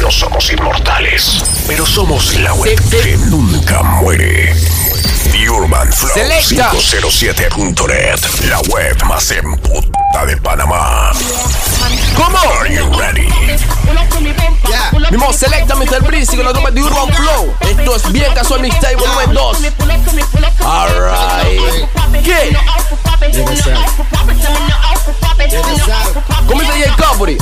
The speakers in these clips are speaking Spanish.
No somos inmortales, pero somos la web que nunca muere. The Urban Flow Selecta. 507.net, la web más en puta de Panamá. ¿Cómo? Are you ready? Mismo selecta Mr. Breezy con la tropa de Urban Flow. Esto es bien casual mixtape volumen 2. Alright. ¿Qué? ¿Cómo dice J. Capri?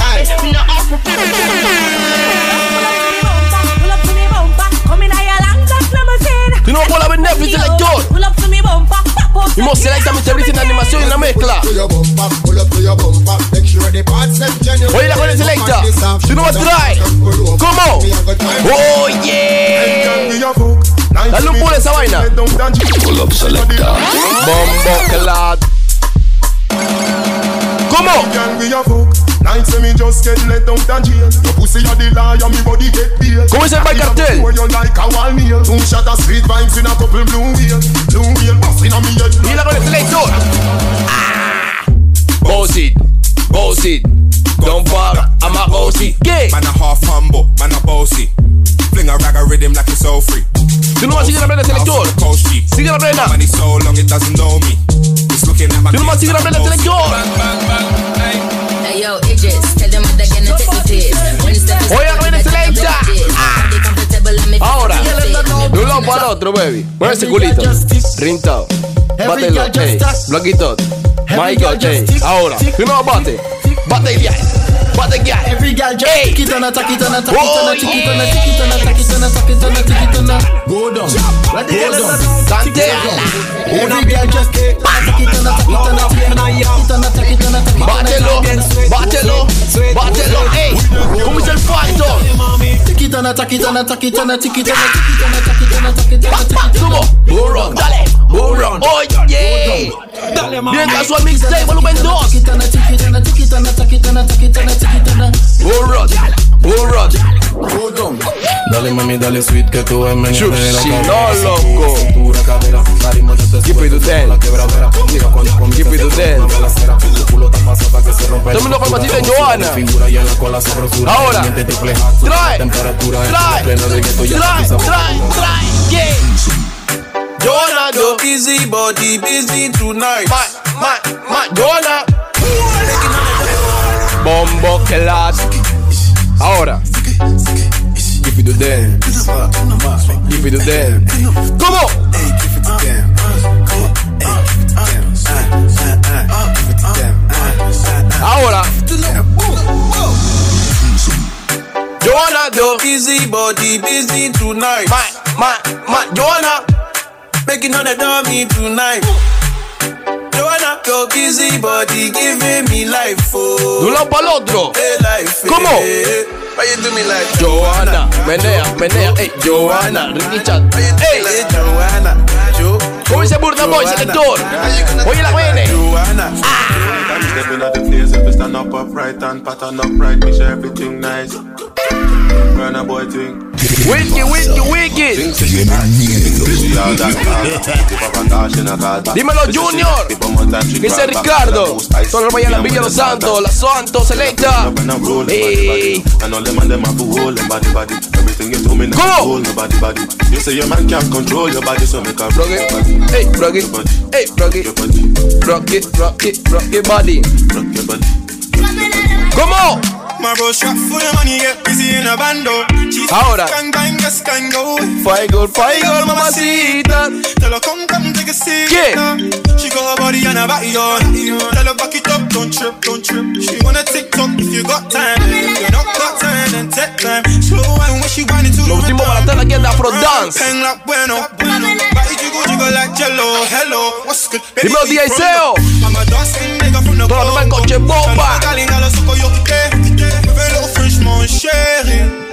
Si no puedo ver Netflix selector. Mismo selecta Mr. Breezy en la animación y en la mezcla. Oye la con el selecta. Si no me trae. ¿Cómo? Oye. Dale un pull a esa vaina. Pull up selecta. Say me just get let out of jail. Your pussy a the lie and me body get bail. ¿Cómo dice el Cartel? Where you like a wall meal. Two shot of sweet vibes in a couple blue wheel. Blue wheel busting on me head. Mira con el selector. Ah. Boss it. Boss it. Don't fuck. I'm a boss it. Man a half humble, man a bossy. Fling a rag a rhythm like it's all free. Tú no vas a seguir la plena, selector. Off the coast G. Sigue la plena. Man is so long it doesn't know me. It's looking at my Tú no vas a seguir la plena, selector. Hey yo, Idris, tell Oye, no viene selecta. Ahora, de un lado para el otro, baby. Mueve ese culito. Rintado. Bátelo, ey. Blanquito. Michael, ey. Ahora, primero bate. Bate ya. Every girl just Ey. tick it on a tack it on a tack it Oh, on a tick it on a tick it on a tack it on a tack it on a tick it on a go down. Let the girl down. Cantela. Every girl just tick it on a tack it on a tack it on a tick it on a tack it on a tack it on a Bátelo. Bátelo. Bátelo. Dale, mami. Dale, sweet, que tú me Si no, loco. Keep it to ten. Keep it to ten. Ahora, trae, trae, trae, trae. Busy body busy tonight. Ma, ma, ma, Joanna. Bombo clad. Ahora. Keep it to them. Keep it to them. ¿Cómo? Ahora. Joanna, yo. Busy body busy tonight. Ma, ma, ma, Joanna. Making on the dummy tonight. Joanna, your busy body giving me life, De oh. un lado para el otro. Hey, life, ¿Cómo? eh. Why you do me like Joanna, menea, menea, ey, Joanna, Ricky Chat, Why you do ey, me like Joanna? Jo, ¿cómo dice Burda Boy, selector? Oye la viene, Joanna. Up upright and pattern upright, make sure everything nice. Burn a boy thing. wicked, wicked, wicked. Dímelo, Junior. Dice Ricardo. Todo el Valle la Villa Los Santos, La Santos, Selecta. Ey. ¿Cómo? You say your man can't control your body, so make a Rock it, ey, rock it, ey, rock it, rock it, rock it, rock it, body. Rock your body. ¿Cómo? My bro shot for the money, get busy in a bando. She's Ahora. Gang bang, just can go. Fire girl, fire girl, mamacita. Tell her come, come take a seat. ¿Qué? She got her body and her body on. Tell her back it up, don't trip, don't trip. She wanna TikTok if you got time. If you not got time, then take time. Slow when she to Lo último para la aquí anda Afro Dance. Pen like bueno, bueno. Body jiggle, jiggle like jello. Hello, what's good? Baby, Dímelo, DJ Seo. the- I'm a dark-skinned Torna coche bomba.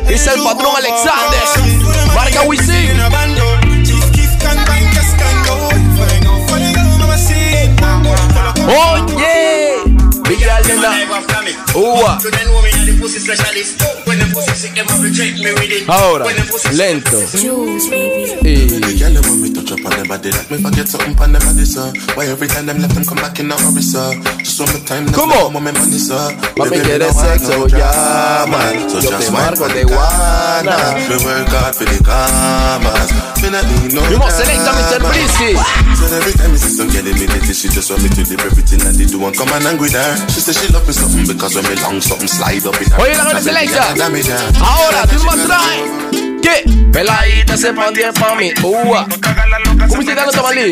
Es el patrón Alexander. In a bando. Chief Keef can bang, yes can go. Flying on, flying on, mama see. Tell her, come Oye, Big Girl nena. Uwa. Ahora, lento. The girl they want me touch up on them body like me forget something on them body, sir. Why every time them left them come back in a hurry, sir? Just one more time, ¿Cómo? Come on, my money, sir. Mami, Baby, ¿quieres me no want sexo? no Llama. drama. So Yo just te wine marco for de the guana. Me work hard for the commas. Me not need no Vimos selecta Mr. drama. Brisky. So every time me see some girl in me lately, she just want me to leave everything that they do and come and angry there. She say she love me something because when me long something slide up in. Oye, la gran. Ahora, tú más trae. ¿Qué? Peladita se pandía pa' mí. Ua. ¿Cómo se llama Tamalí?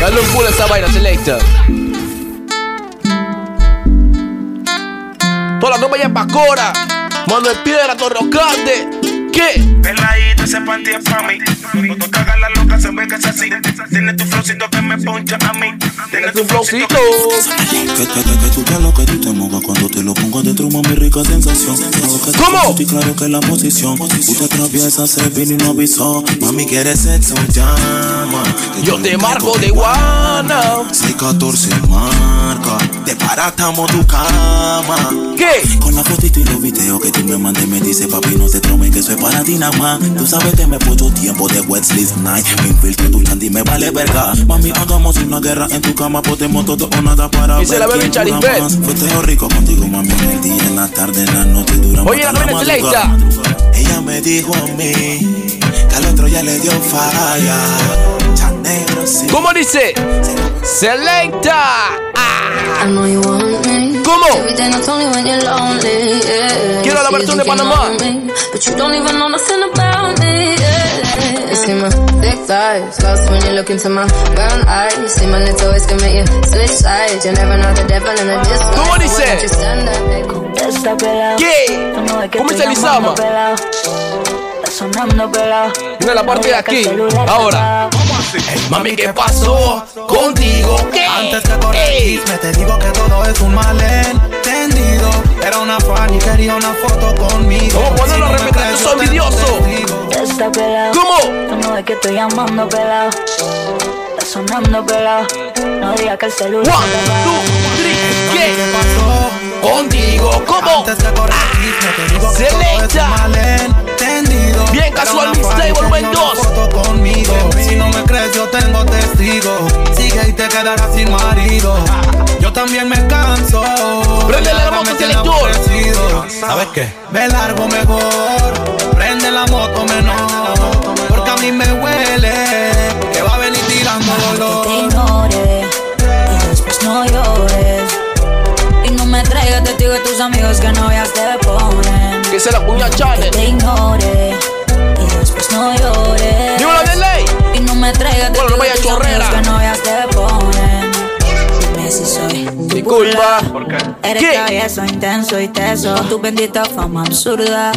Dale un pull a esa vaina, selecta. Toda la ropa ya Cora. Mano de piedra, Torre Ocarte. ¿Qué? Peladita ese panty es pa' mí. La loca se ve que es así. Tiene tu flowcito que me poncha a mí. Tiene un flowcito. Que, que, que, que tú te lo que tú te mojas cuando te lo pongo dentro, mami, rica sensación. Creo que te ¿Cómo? gusta y claro que la posición. Se vino y no avisó. Mami, quieres sexo, llama. Yo te marco de guana. 614 marca, te paratamos tu cama. ¿Qué? Con la fotito y los videos que tú me mandes, me dice papi, no te tromen que eso es para ti nada más. Sabes que me puso tiempo de wet sleep night. Me infiltro tu chandy, me vale verga. Mami, hagamos una guerra en tu cama, podemos todo o nada para Y se ver la bebe quién Charlie dura Bell. más. Fue todo rico contigo, mami, en el día, en la tarde, en la noche, dura Oye, la gran madrugada. Ella me dijo a mí que al otro ya le dio falla. Chanero, sí. ¿Cómo dice? Selecta. Ah. I know you want me. ¿Cómo? Every day, not only when you're lonely. Yeah. Quiero la versión de Panamá. of me, But you don't even know nothing about me. Yeah. You see my thick thighs, lost when you look into my brown eyes. You see my little ways can make you switch sides. You never know the devil in a disguise. ¿Cómo la parte de aquí. Ahora. Mami, ¿qué pasó contigo? ¿Qué? Antes que correr Ey. chisme, te digo que todo es un malentendido. Era una fan y quería una foto conmigo. A ponerlo a Si no me sos tengo envidioso. Está pelado. ¿Cómo? No ves que estoy llamando pelado. Está sonando pelado. No digas que el celular One, two, three. ¿Qué ¿Qué? pasó? Contigo, ¿cómo? Antes que correr chisme, te digo que todo es un malentendido. Bien casual, Mixtape volumen una dos. foto conmigo. Si no me crees, yo tengo testigo. Sigue y te quedarás sin marido. Yo también me canso. Prende la moto, me tiene selector. ¿Sabes qué? Ve largo mejor. Prende la moto menor. Porque a mí me huele. Que va a venir tirando Que te dolor. ignore y después no llores. Y no me traigas testigos de tus amigos que novias te ponen. Que se la Channel. te ignore y después no llores. Dímelo de ley. Y no me traigas Bueno, no vaya chorrera. que. Si soy tu Disculpa. Eres ¿Qué? travieso, intenso y teso. Tu bendita fama absurda.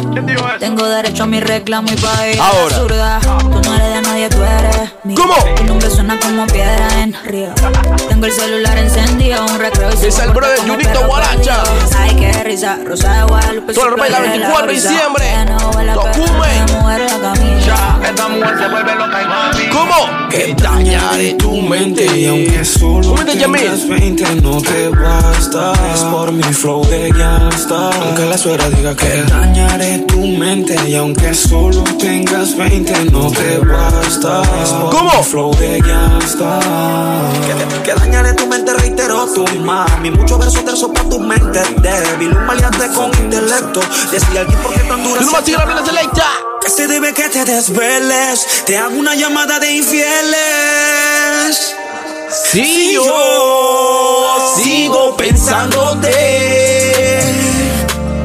Tengo derecho a mi reclamo y país. Ahora. absurda. Tú no eres de nadie, tú eres mío. ¿Cómo? Tu nombre suena como piedra en río. Tengo el celular encendido, un recreo y Es el brother Junito Guaracha. Ay, qué risa, Rosa de Guadalupe. La super 24 de diciembre. Que a perro, que mujer se vuelve loca y mami. ¿Cómo? Que dañaré tu mente. Y aunque solo tengas 20 no te basta. Es por mi flow de gangsta. Aunque la suegra diga que dañaré tu mente. Y aunque solo tengas 20 no te basta. Es por ¿Cómo? mi flow de gangsta. Que, que dañaré tu mente, reitero tu mami. Muchos versos tersos para tu mente. Débil Un maleante con intelecto. Decía alguien por qué tan dura Tú no bien la selecta. Que se debe que te desveles. Te hago una llamada de infieles. Sí, yo sigo pensándote.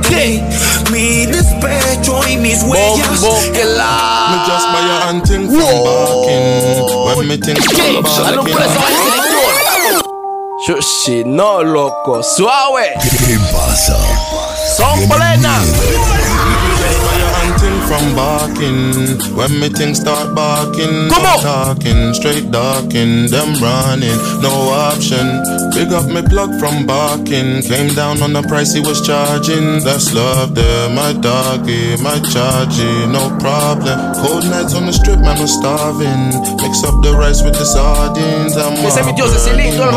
¿Qué? Mi despecho y mis huellas. Bombo que la. Me just buy your hunting from barking. When me think a selector. Shushi, no, loco. Suave. ¿Qué pasa? Son plenas. Buy your hunting from barking. When me things start barking, Come on. talking, straight darking, them running, no option. Big up me plug from barking. Came down on the price he was charging. That's love there, my doggy, my chargy, no problem. Cold nights on the strip, man, I'm starving. Mix up the rice with the sardines. I'm Ese es mi tío Cecilito, el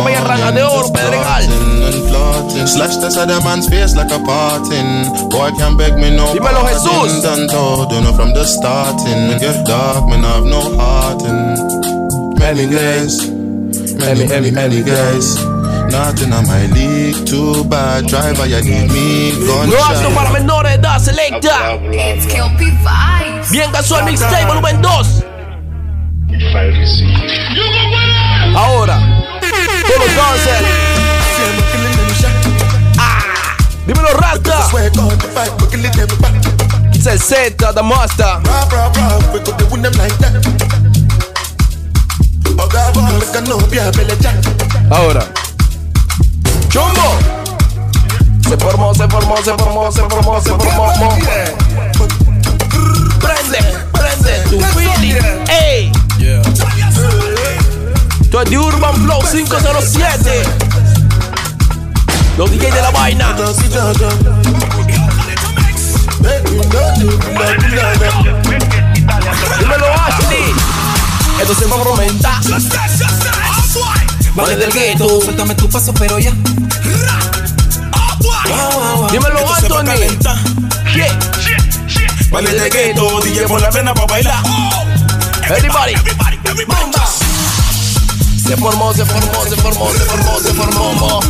de Oro, Pedregal. and plotting. Slash this other man's face like a parting. Boy can't beg me no Dímelo. Jesús. Done told you know from the starting. Get dark, man, I have no heart in many guys, many many many guys. Nothing on my league, too bad. Driver, you give me Lo apto gunshot. para menores de edad, selecta. Bien casual mixtape volumen 2. Ahora, todos los dancers. Ah, dímelo Rasta. Said Santa, the master. Rah, rah, rah, we could be with them like that. Oh, oh, Ahora. Chumbo. Se formó, se formó, se formó, se formó, se formó. formó. Prende, prende, tu feeling. Ey. Yeah. Esto es de Urban Flow 507. Los DJs de la vaina. Dímelo Ashley. Esto se va a fomentar. Vale del gueto. Suéltame tu paso, pero ya. Dímelo Anthony. Yeah. Vale de gueto, DJ por la pena pa' bailar. Everybody. Se formó, se formó, se formó, se formó, se formó.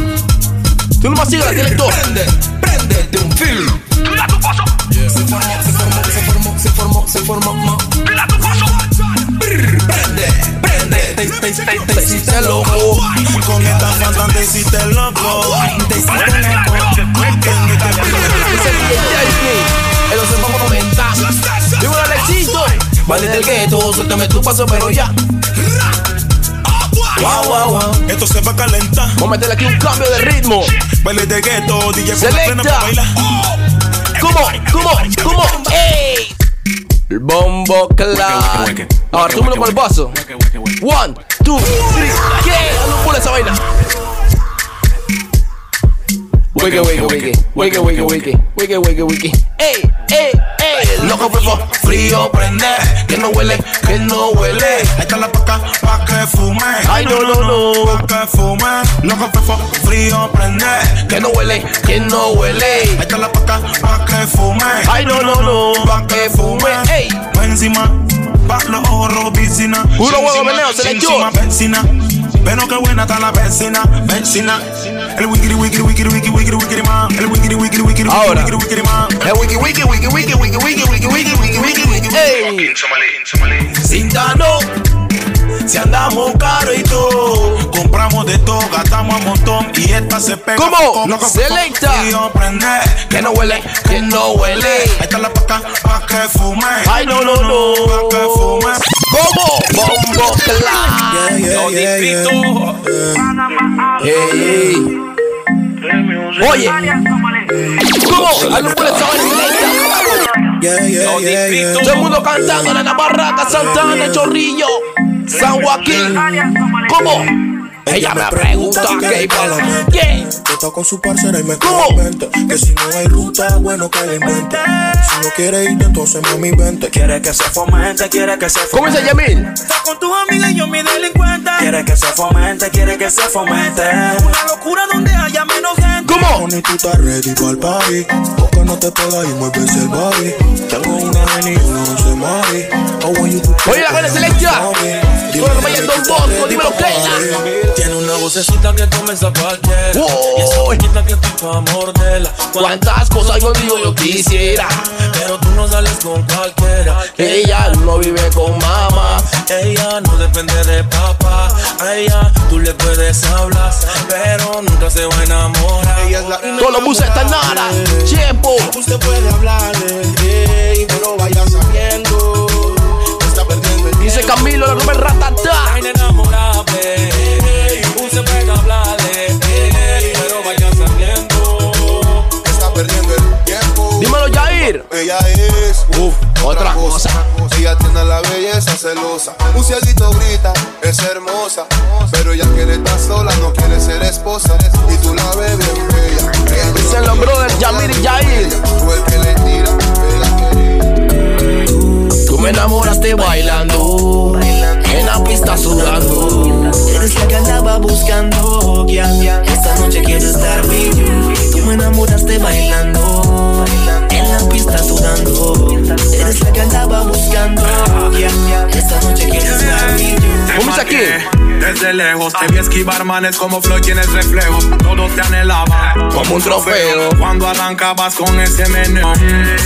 Tú nomás sigue la directo prendete un film. Mira tu paso. Yeah. Se formó, se formó, se formó, se formó. Mira tu paso. Prende, prende, te, hiciste loco. Con esta te hiciste loco. Te hiciste loco. Este El Vale del gueto, suéltame tu paso, pero ya. Wow, wow, wow. Esto se va a calentar. Vamos a meterle aquí un cambio de ritmo. Baile de gueto, DJ Selecta. ¿Cómo? ¿Cómo? ¿Cómo? ¡Ey! El bombo claro. Ahora túmelo con el vaso. One, two, three. ¿Qué? Dale esa vaina. Wiggle, wiggle, wiggle. Wiggle, wiggle, wiggle. Wiggle, wiggle, wiggle. ¡Ey! ¡Ey! ¡Ey! Loco fefo, frío prende, que no huele, que no huele. Ahí está la paca pa' que fume. Ay, no, no, no. Pa' que fume. Loco fefo, frío prende, Que no huele, que no huele. Ahí está la paca pa' que fume. Ay, no, no, no. Pa' que fume. ¡Ey! Pa' encima, pa' los ojos piscina. Puro huevo meneo, se le echó. Vecina. Pero qué buena está la vecina, vecina. El wikiri wikiri wikiri wikiri wikiri wikiri man. El wikiri wikiri wikiri wikiri wikiri man. El wiki, wiki, wiki, wiki, wiki, wiki, wiki, wiki, wiki, wiki, wiki. ¡Ey! Cintano, si andamos caro y todo, compramos de todo, gastamos un montón y esta se pega. ¿Cómo? loco, Selecta. Que no huele, que no huele. Ahí está la paca pa' que fume. Ay, no, no, no. Pa' que fume. ¿Cómo? Bombo claro. Los distritos. Ey, ey. Oye, ¿cómo? Puede saber Los distritos. Todo el mundo cantando en la barraca, Santana, Chorrillo, San Joaquín. ¿Cómo? Ella me pregunta qué ¿Qué? Está con su parcera y me convence Que si no hay ruta, bueno que la invente Si no quiere ir, entonces mami vente Quiere que se fomente, quiere que se ¿Cómo dice Yamil? Está con tus amigas y yo mi delincuente. Quiere que se fomente, quiere que se fomente. Una locura donde haya menos gente. ¿Cómo? Honey, tú estás ready pa'l party Porque no te pegas y mueves el body Tengo una geni y una once mari Oh, when you do Oye, la buena Don Bosco, dímelo. Vocecita que comienza a cualquiera. Oh. Y esa boquita que tú pa' morderla. ¿Cuántas cosas contigo yo quisiera? Pero tú no sales con cualquiera. Ella no vive con mamá. Ella no depende de papá. A ella tú le puedes hablar, pero nunca se va a enamorar. Todos los buses están nada. Tiempo. Usted puede hablarle, ey, pero vaya sabiendo Está perdiendo el Dice Camilo, la Rubén Ratata. Está inenamorable. Ella es Uf, otra cosa. Ella tiene la belleza celosa. Un cieguito grita, es hermosa. Pero ella quiere estar sola, no quiere ser esposa. Y tú la ves bien bella. Ella Dicen los brothers Yamir y Yair. Tú el que le tira, pega Tú me enamoraste bailando. En la pista sudando. Eres la que andaba buscando. Esta noche quiero estar you. Tú me enamoraste bailando, en sudando. Eres la que andaba buscando. Esta noche. ¿Cómo dice aquí? Desde lejos te vi esquivar manes como Floyd en el reflejo. Todo te anhelaba Como un trofeo. Cuando arrancabas con ese meneo,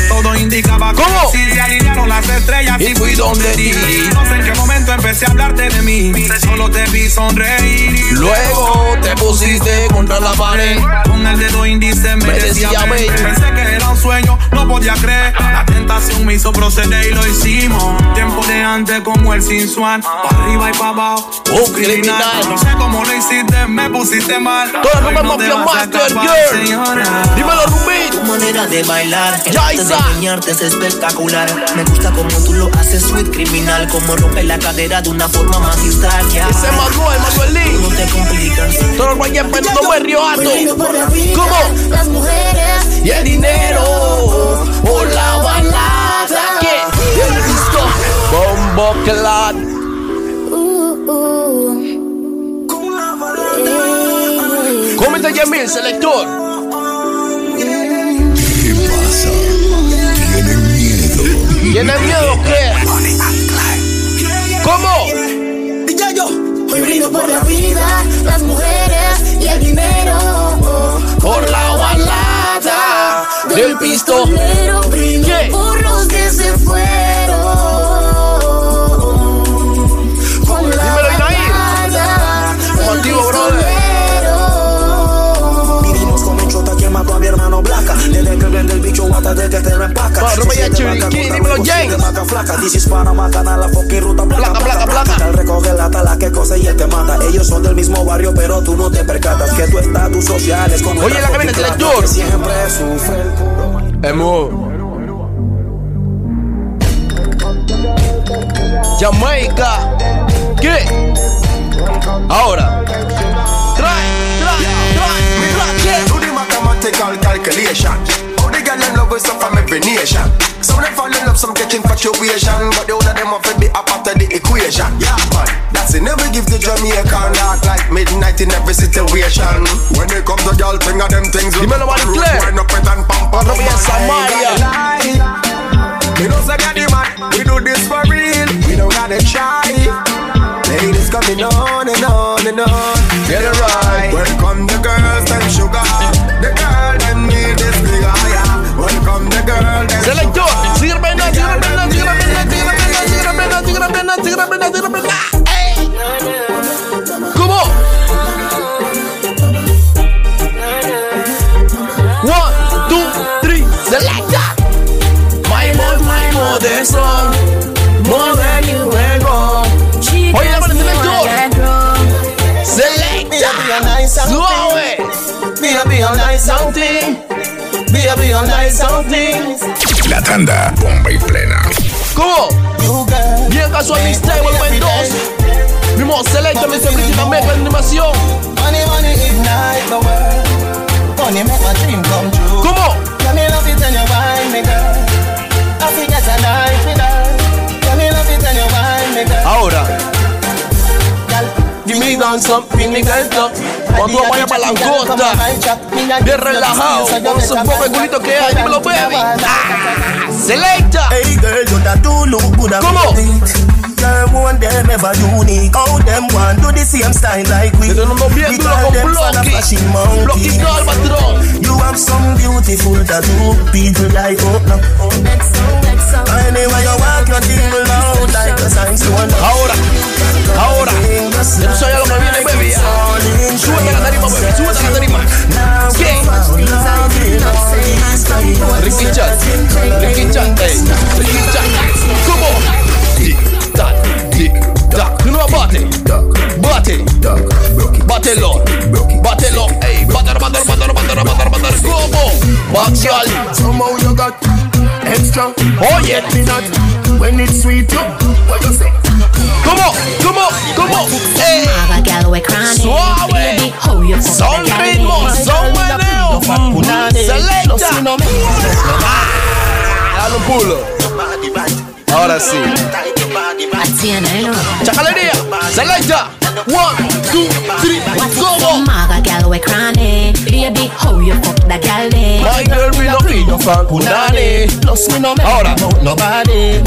todo indicaba ¿Cómo? sí se alinearon las estrellas Y fui donde ti. No sé en qué momento empecé a hablarte de mí. Solo te vi sonreír. Luego te pusiste contra la pared. Con el dedo índice me, Me decía, decía. Pensé que sueño, no podía creer. La tentación me hizo proceder y lo hicimos. Tiempo de antes como el sin swan. Pa' arriba y pa' abajo. Un criminal. No sé cómo lo hiciste, me pusiste mal. Toda la no Mafia Master, girl. Dímelo, Rubén. Tu manera de bailar, el Ya, arte de Isa. enseñarte es espectacular. Me gusta como tú lo haces, sweet criminal. Como rompe la cadera de una forma magistral. Ya. Ese es Manuel, Manuel Lee. No te complicas. Todo el guayén no me río alto. ¿Cómo? Las mujeres Y el dinero por la balada. ¿Qué? El disco. Bombo Clat. ¿Cómo está Yamil, selector? ¿Qué pasa? ¿Tienen miedo? ¿Tienen miedo o qué? ¿Cómo? Hoy brindo por la vida, las mujeres y el dinero. Pisto. De que te lo empaca. Chiriquí, dímelo, James. Canal, la fucking ruta placa, Placa, placa, placa. Al recoger la tala que cosa y él te mata. Ellos son del mismo barrio, pero tú no te percatas que tu estatus social es como Oye, la cabina, placa que Siempre sufre el. Emo. Jamaica. ¿Qué? Ahora. Calculation. Girl in love with some from every nation. Some them fall in love, some catch infatuation. But the whole of them have to be a part of the equation. Yeah, man. That's it. Never give the Jamaican dark like midnight in every situation. When it comes to girl, thing of them things. Dímelo, Marie Claire. Wind up it and pump up. Rubén Samaria. We don't say get the man. We do this for real. We don't gotta try. Ladies coming on and on and on. Get it right. Welcome the girls, them sugar. Selector. sugar. Sigue repena, sigue repena, sigue repena, sigue repena, sigue repena, sigue repena, sigue repena, sigue repena. ¡Ey! ¿Cómo? One, two, three, selecta. My mod, my mother song. Mother, you were gone. Oye, la mano selector. Selecta. Suave. Baby, all nice Something. Baby, all nice something. La tanda, bomba y plena. ¿Cómo? You girl. Bien casual mixtape, volumen 2. Mismo selecta, mi crítica mega animación. Money, money ignite the world. Money make my dream come true. ¿Cómo? Let me love it when you wine me, girl. I forget a night with her. Let me love it when you wine me, girl. Ahora. Give me down something, mi gangsta. Cuando tú vayas para la costa, bien relajado, con esos pocos culitos que hay, dímelo, baby. Ah, selecta. Hey girl, you that do look good ¿Cómo? Girl, one them ever unique. How them want do the same style like we. Te tenemos bien duro con them son of Blocky. flashing monkey. Blocky Calvatron. You have some beautiful tattoo. People like oh no. Anyway, you walk your thing like a sign. Ahora, ahora. Ya lo que Ricky Chat. Ricky Chat, ey. Ricky Chat. ¿Cómo? Tic, tac, tic, tac. Tú no bate. Bate. Bátelo. Bátelo. Ey, bátelo, bátelo, bátelo, bátelo, bátelo, bátelo. ¿Cómo? Baxial. Somehow you got extra. Oye. Peanut, when it's sweet, yo. What you say? ¿Cómo? ¿Cómo? ¿Cómo? Eh. Suave. Son ritmos, son meneo. Selecta. Dale un pulo. Ahora sí. Chacalería. Selecta. One, two, three, go. Maga gal we cranny Baby, how you fuck that gal My girl, we no need no fan punani. Plus me no Ahora. nobody.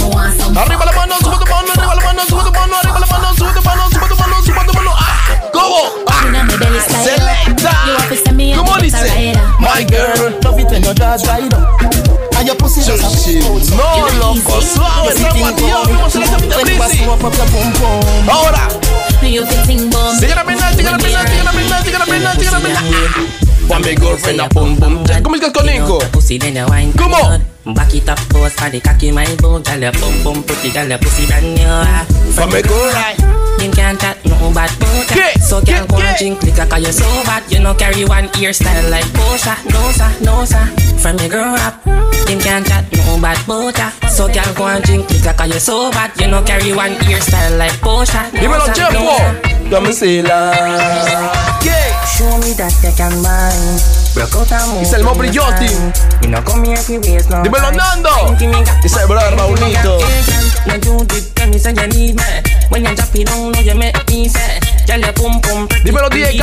Arriba la mano, sube tu mano, arriba la mano, sube tu mano, arriba la mano, sube tu mano, sube tu mano, sube tu mano. Ah, ¿Cómo? Ah, selecta. ¿Cómo dice? My girl. Love it when your jaws ride up. And your pussy just a Sushi. No, loco, suave, zapatilla, vamos a la tapita brisi. Ahora. Sigue la pena, sigue la pena, sigue la pena, sigue la pena, sigue la pena. For my girlfriend a pum pum. ¿Cómo es que es con Nico? ¿Cómo? Back it up, pose for the cocky, my bone. Tell your bum bum pretty, tell your pussy brand new. ah. For my girl. You can't chat no bad about ya. So girl go and drink liquor cause you so bad. You know carry one hairstyle like Posha. No sir, no sir. From your girl up, you can't chat no bad about ya. So girl go and drink liquor cause you so bad. You know carry one hairstyle like Posha. No, Dímelo, sir, Chepo. no, sir. Dame la. Show me that to waste no Dímelo. Nando. Dice el brother Raulito. Dímelo, DJ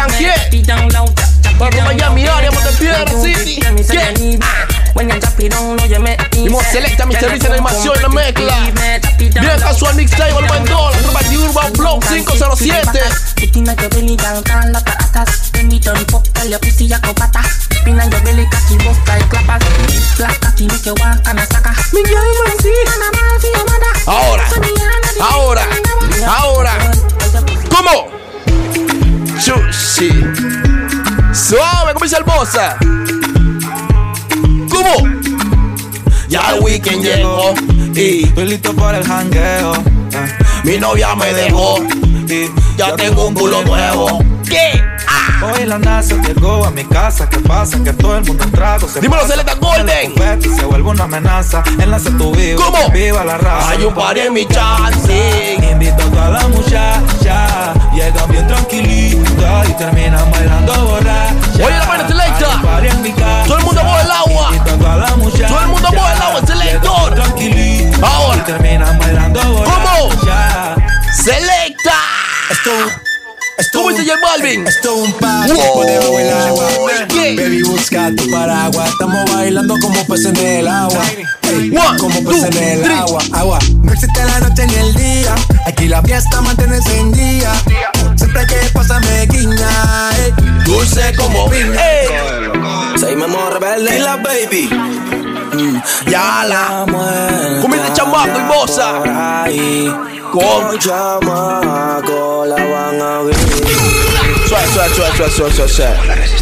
Para down Miami, área, you City. did When you drop it down, know you make me selecta, Mr. En animación, la mezcla. Bien casual mixtape, tap el down Bandol, loud. Urban Block 507. Put in your belly down, down like a atas When we done fuck, tell your pussy a go pata Spin on your belly, cocky bust like clappers Black cocky make you walk and a sucker Me girl, man, see Ahora. Ahora. Ahora. ¿Cómo? Sushi. Suave, como dice hermosa. ¿Cómo? Ya el weekend llegó y Estoy listo para el jangueo. eh. mi novia me dejó Y ya tengo un culo nuevo. ¿Qué? Hoy la NASA llegó a mi casa. ¿Qué pasa? Que todo el mundo en trago se Dímelo. Celeta Golden. Se vuelve una amenaza. Enlace tu vivo. ¿Cómo? Viva la raza. Hay un par en mi chance. Invito a toda la muchacha. Llegan bien tranquilitas y terminan bailando borracha. Oye, la vaina selecta. Todo el mundo mueve el agua. Todo el mundo mueve el agua, selector. Ahora. Y terminan bailando borracha. ¿Cómo? Selecta. Esto ¿Cómo dice J Balvin? Esto es un party agua. ¿Qué? Baby, busca tu paraguas. Estamos bailando como peces en el agua. Ey, One, como two, peces en el three. agua. Agua. No existe la noche ni el día. Aquí la fiesta mantiene encendida. Siempre que pasa me guiña. ey. Dulce como piña. Soy Memo Rebelde y la baby. Mm, Ya la. Comiste chamaco y moza. Con. chamaco la van a ver. Suave, suave, suave, suave, suave, suave.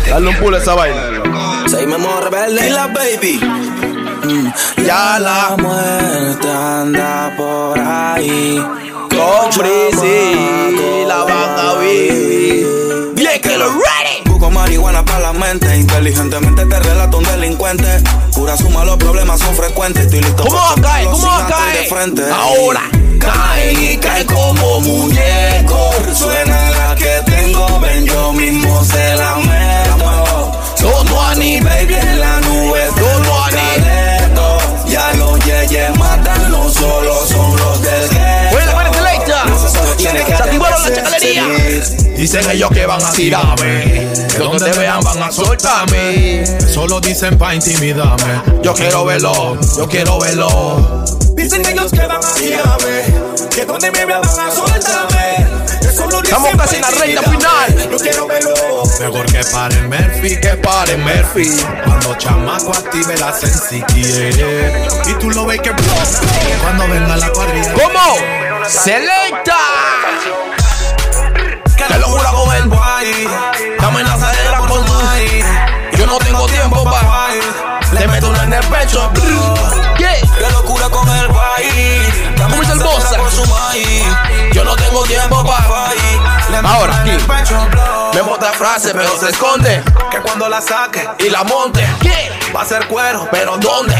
Dale un pulo a esa vaina. Soy Memo Rebelde y la baby. Ya la. muerte anda por ahí. Con Brisi. La van a ver. Bien que lo ready. Busco marihuana para la mente. Inteligentemente te relato un delincuente. Pura suma, los problemas son frecuentes. Estoy listo ¿Cómo para frente. Ahora. Caen y caen como muñecos. Suena la que tengo, ven yo mismo se la meto. Todo a ni baby en la nube, todo a ni Ya los yeyes matan, no solo son los del ghetto. Oye, la vaina selecta. Se activaron la chacalería. Dicen ellos que van a tirarme. Que donde te vean van a soltarme. Solo dicen pa' intimidarme. Yo quiero verlo, yo quiero verlo. Dicen ellos que van a tirarme, que donde me vean van a soltarme. Que solo dicen Estamos casi en la recta final. Yo quiero verlo. Mejor que paren Murphy, que paren Murphy. Cuando chamaco active la sensi quiere. Y tú lo ves que cuando venga la cuadrilla. ¿Cómo? Selecta. Que locura con el boy. La amenaza de la con. Yo no tengo tiempo pa' Le meto una en el pecho. Ahora, aquí. Me otra frase, pero se esconde. Que cuando la saque Y la monte. Va a ser cuero, pero ¿dónde?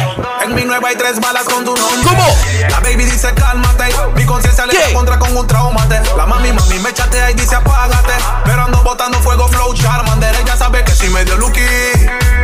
En mi nueva hay tres balas con tu nombre. ¿Cómo? La baby dice cálmate. Mi conciencia le contra con un traumate. La mami, mami me chatea y dice apágate. Pero ando botando fuego flow Charmander. Ella sabe que si me dio lucky.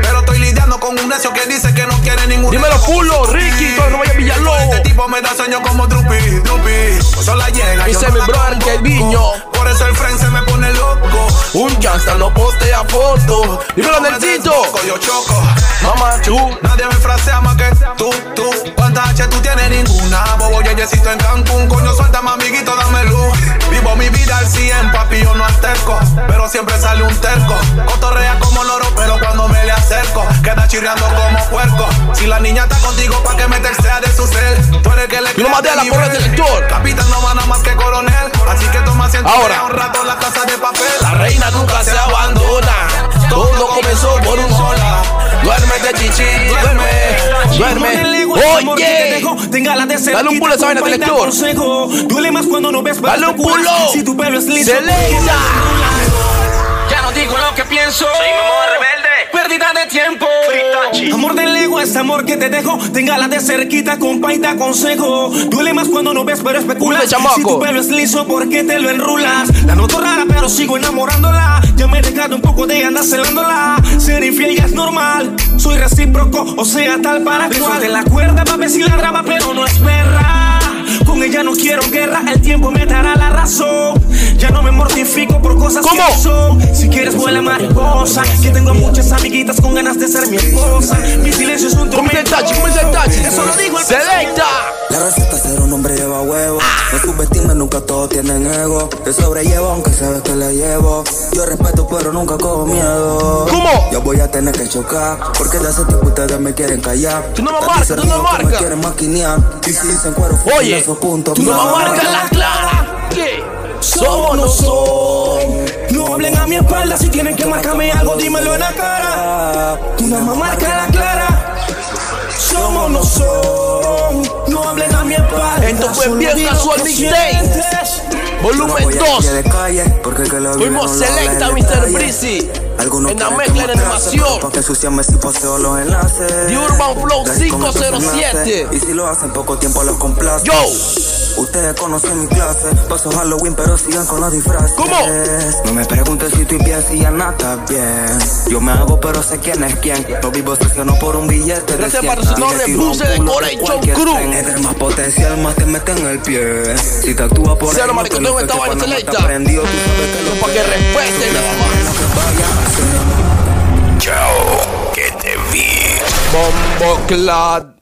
Pero estoy lidiando con un necio que dice que no quiere ningún. Dímelo, pulo, Ricky, todo no vaya a Villalobos. Este tipo me da sueño como Drupi, Drupi. Solo llega. Dice mi brother que el viño. Eso el friend se me pone loco. Un gangsta no postea foto. Dímelo, Nelsito. Yo choco. Mamá, tú. Nadie me frasea más que tú, tú. ¿Cuántas H tú tienes? Ninguna. Bobo yeyecito en Cancún. Coño, suéltame, amiguito, dame luz. Vivo mi vida al 100, papi, yo no alterco. Pero siempre sale un terco. Cotorrea como loro, pero cuando me le acerco, queda chirriando como puerco. Si la niña está contigo, pa' que me sea de su cel. Tú eres que le Y no maté a la porra del lector. Capitán no va nada más que coronel. Así que toma asiento Ahora. Un rato la casa de papel. La reina nunca se abandona. Todo comenzó por un sola. Duérmete, chichi, duerme, duerme. Oye, dale un pulo a esa vaina del lector. Duele más cuando no ves Dale un pulo. Si tu pelo es liso. Ya no digo lo que pienso. Soy mamá rebelde. Pérdida de tiempo. Amor del ego es amor que te dejo. Téngala de cerquita, compa, y te aconsejo. Duele más cuando no ves, pero especulas. Si tu pelo es liso, ¿por qué te lo enrulas? La noto rara, pero sigo enamorándola. Ya me he dejado un poco de andar celándola. Ser infiel ya es normal. Soy recíproco, o sea, tal para cual. de la cuerda, papi, si la graba, pero no es perra. Con ella no quiero guerra, el tiempo me dará la razón. Ya no me mortifico por cosas ¿Cómo? que no son. Si quieres vuela mariposa, que tengo muchas amiguitas con ganas de ser mi esposa. Mi silencio es un Comienza el tormento. tachi, comienza el tachi. Eso lo el Selecta. La receta es ser un hombre lleva huevo. No subestime, nunca todos tienen ego. Te sobrellevo aunque sabes que le llevo. Yo respeto, pero nunca cojo miedo. ¿Cómo? Yo voy a tener que chocar. Porque de hace tiempo ustedes me quieren callar. Tú no me marcas, tú no que marcas. Me quieren maquinear. Y si dicen cuero, Oye, esos puntos. tú no me marcas la clara. ¿Qué? Somos no nosotros. No hablen a mi espalda si tienen que marcarme algo, dímelo en la cara. Tu mamá marca la clara. Somos no son. No hablen a mi espalda. Esto fue bien casual mixtape. Volumen Yo no voy a 2. pie de calle, porque el que lo vive Fuimos selecta, Mr. Breezy. Algunos En la mezcla de animación. Pa' que ensuciarme si poseo los enlaces. The Urban Flow Casi como 507. personaje. Y si lo hacen poco tiempo los complace. Yo. Ustedes conocen mi clase. Paso Halloween, pero sigan con los disfraces. ¿Cómo? No me preguntes si estoy bien, si ya nada está bien. Yo me hago, pero sé quién es quién. No vivo no por un billete de Gracias 100. para su nombre, Y le tiro un Buse culo Decoration cualquier Crew. Entre más potencial, más te meten el pie. Si te actúas por Cero, ahí, no marico, te tengo luces, esta vaina cuando selecta. Para que respeten nada más. Chao, que te vi. Bombo Clad.